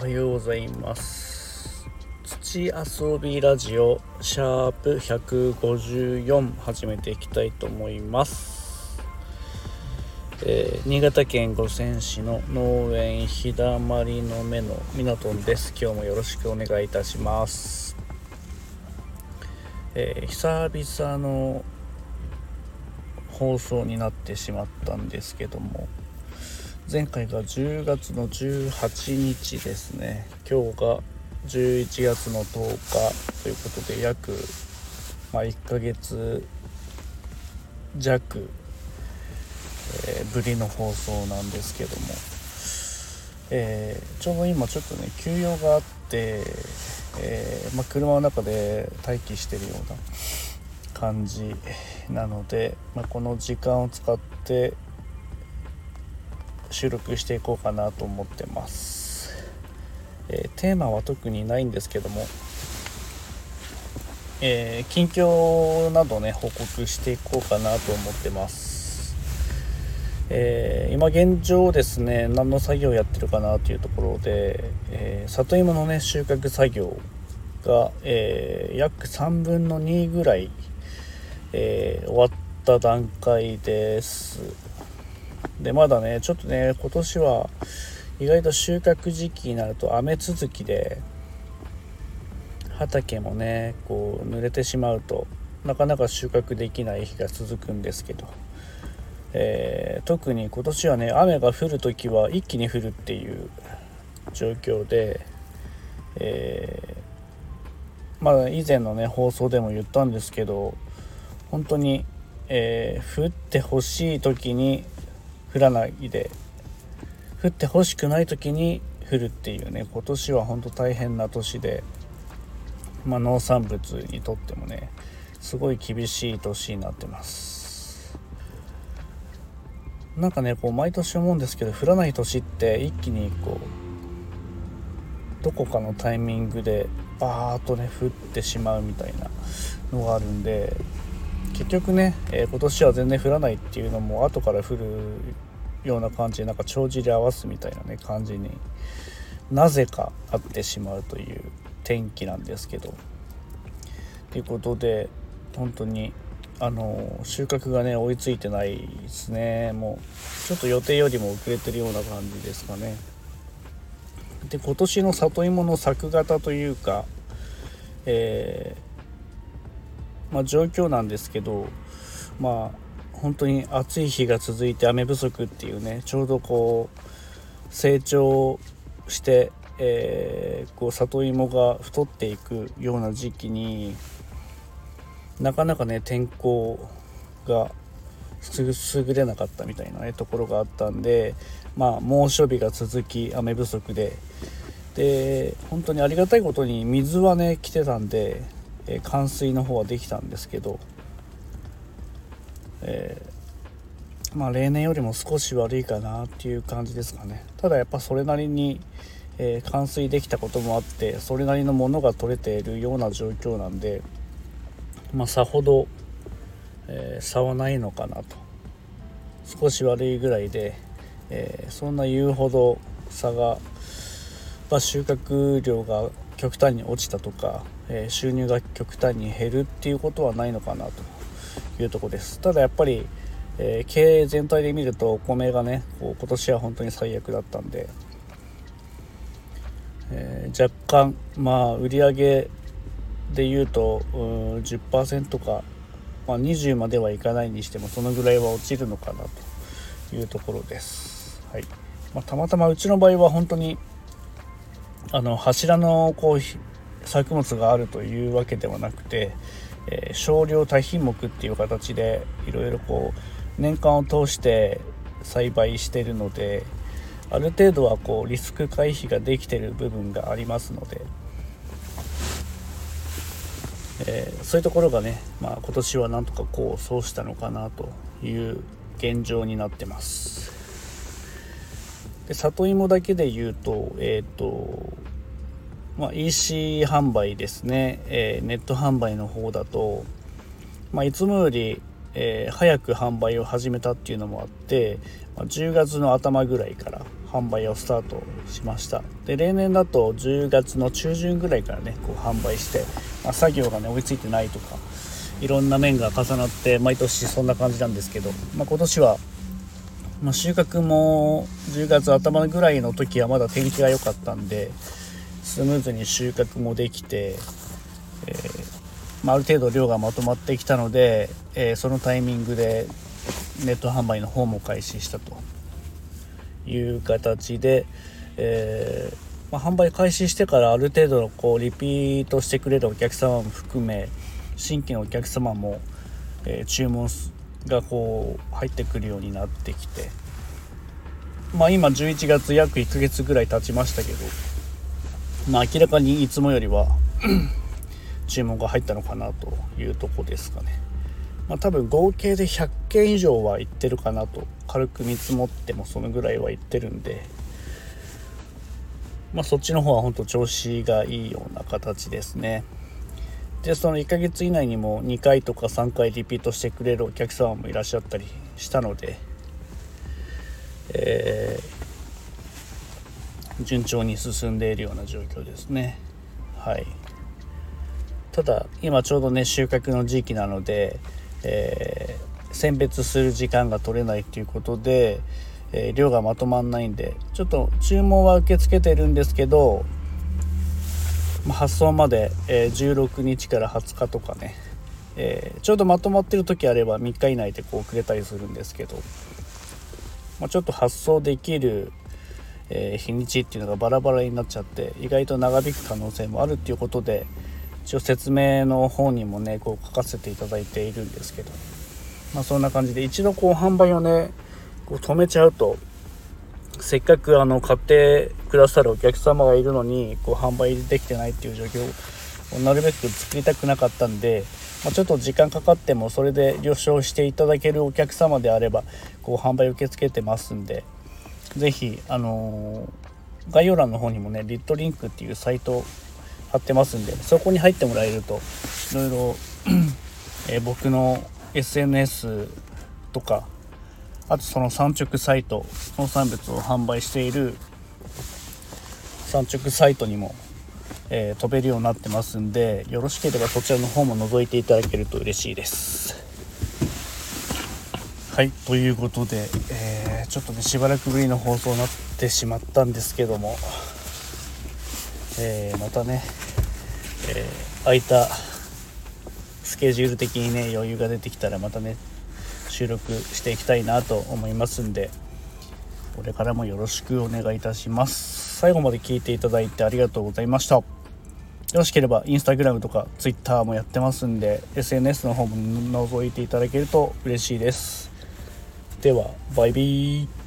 はようございます。土遊びラジオシャープ154始めていきたいと思います、えー、新潟県五泉市の農園日だまりの目のみなとんです。今日もよろしくお願いいたします、えー、久々の放送になってしまったんですけども。前回が10月の18日ですね。今日が11月の10日ということで約、まあ、1ヶ月弱、えー、ぶりの放送なんですけども、えー、ちょうど今ちょっとね休養があって、えー、まあ、車の中で待機してるような感じなので、まあ、この時間を使って収録していこうかなと思ってます、えー、テーマは特にないんですけども、えー、近況などね報告していこうかなと思ってます。えー、今現状ですね何の作業をやってるかなというところで、え、里芋のね収穫作業が、え、約3分の2ぐらい、え終わった段階です。でまだねちょっとね今年は意外と収穫時期になると雨続きで畑もねこう濡れてしまうとなかなか収穫できない日が続くんですけど、えー、特に今年はね雨が降る時は一気に降るっていう状況で、えー、まあ以前のね放送でも言ったんですけど本当に、えー、降ってほしい時に降らないで降ってほしくない時に降るっていうね今年は本当大変な年で、まあ、農産物にとってもねすごい厳しい年になってます。なんかねこう毎年思うんですけど降らない年って一気にこうどこかのタイミングでバーッとね降ってしまうみたいなのがあるんで結局ね、えー、今年は全然降らないっていうのも後から降るような感じでなんか帳尻合わすみたいなね感じになぜかあってしまうという天気なんですけど。ということで本当にあの収穫がね追いついてないですね。もうちょっと予定よりも遅れてるような感じですかね。で今年の里芋の作型というか、えーまあ、状況なんですけどまあ本当に暑い日が続いて雨不足っていうねちょうどこう成長して、えー、こう里芋が太っていくような時期になかなかね天候が優れなかったみたいなねところがあったんでまあ猛暑日が続き雨不足で。で本当にありがたいことに水はね来てたんでえー、冠水の方はできたんですけど、えー、まあ例年よりも少し悪いかなっていう感じですかね。ただやっぱそれなりに、えー、冠水できたこともあってそれなりのものが取れているような状況なんでまあさほど、え差はないのかなと。少し悪いぐらいで、えそんな言うほど差が、まあ、収穫量が極端に落ちたとかえ、収入が極端に減るっていうことはないのかなと。いうとこですただやっぱり、えー、経営全体で見るとお米がねこう今年は本当に最悪だったんで、えー、若干まあ売り上げで言うとう10%か、まあ、20まではいかないにしてもそのぐらいは落ちるのかなというところです。はいまあ、たまたまうちの場合は本当にあの柱のこう作物があるというわけではなくて、えー、少量多品目っていう形でいろいろこう年間を通して栽培してるのである程度はこうリスク回避ができてる部分がありますので、えー、そういうところがね、まあ、今年はなんとかこうそうしたのかなという現状になってます。で里芋だけで言うと,、えーとまあ、EC 販売ですね、えー、ネット販売の方だと、まあ、いつもより、えー、早く販売を始めたっていうのもあって、まあ、10月の頭ぐらいから販売をスタートしました。で例年だと10月の中旬ぐらいからねこう販売して、まあ、作業がね追いついてないとかいろんな面が重なって毎年そんな感じなんですけど、まあ、今年は、ま、収穫も10月頭ぐらいの時はまだ天気が良かったんでスムーズに収穫もできて、えーまあ、ある程度量がまとまってきたので、えー、そのタイミングでネット販売の方も開始したという形で、えー、まあ、販売開始してからある程度のこうリピートしてくれるお客様も含め新規のお客様も、えー、注文がこう入ってくるようになってきて、まあ、今11月約1ヶ月ぐらい経ちましたけど、まあ、明らかにいつもよりは 注文が入ったのかなというとこですかね。まあ、多分合計で100件以上はいってるかなと軽く見積もってもそのぐらいはいってるんで、まあ、そっちの方は本当調子がいいような形ですね。でその1ヶ月以内にも2回とか3回リピートしてくれるお客様もいらっしゃったりしたので、えー、順調に進んでいるような状況ですね。はいただ今ちょうどね収穫の時期なので、えー、選別する時間が取れないということで、えー、量がまとまんないんでちょっと注文は受け付けてるんですけど、発送まで、え、16日から20日とかね、えちょうどまとまってる時あれば3日以内でこうくれたりするんですけど、まあ、ちょっと発送できるえ日にちっていうのがバラバラになっちゃって意外と長引く可能性もあるっていうことで、一応説明の方にもねこう書かせていただいているんですけど。まあそんな感じで一度こう販売をねこう止めちゃうとせっかくあの買ってくださるお客様がいるのにこう販売できてないっていう状況をなるべく作りたくなかったんで、まあ、ちょっと時間かかってもそれで了承していただけるお客様であればこう販売受け付けてますんで是非あのー、概要欄の方にもねリットリンクっていうサイト貼ってますんでそこに入ってもらえるといろいろえ僕の SNS とかあとその産直サイト農産物を販売している産直サイトにも、えー、飛べるようになってますんでよろしければそちらの方も覗いていただけると嬉しいです。はいということで、えー、ちょっとねしばらくぶりの放送になってしまったんですけども。えー、またね、えー、空いたスケジュール的にね余裕が出てきたらまたね収録していきたいなと思いますんでこれからもよろしくお願いいたします。最後まで聞いていただいてありがとうございました。よろしければインスタグラムとかツイッターもやってますんで SNS の方も覗いていただけると嬉しいです。ではバイビー。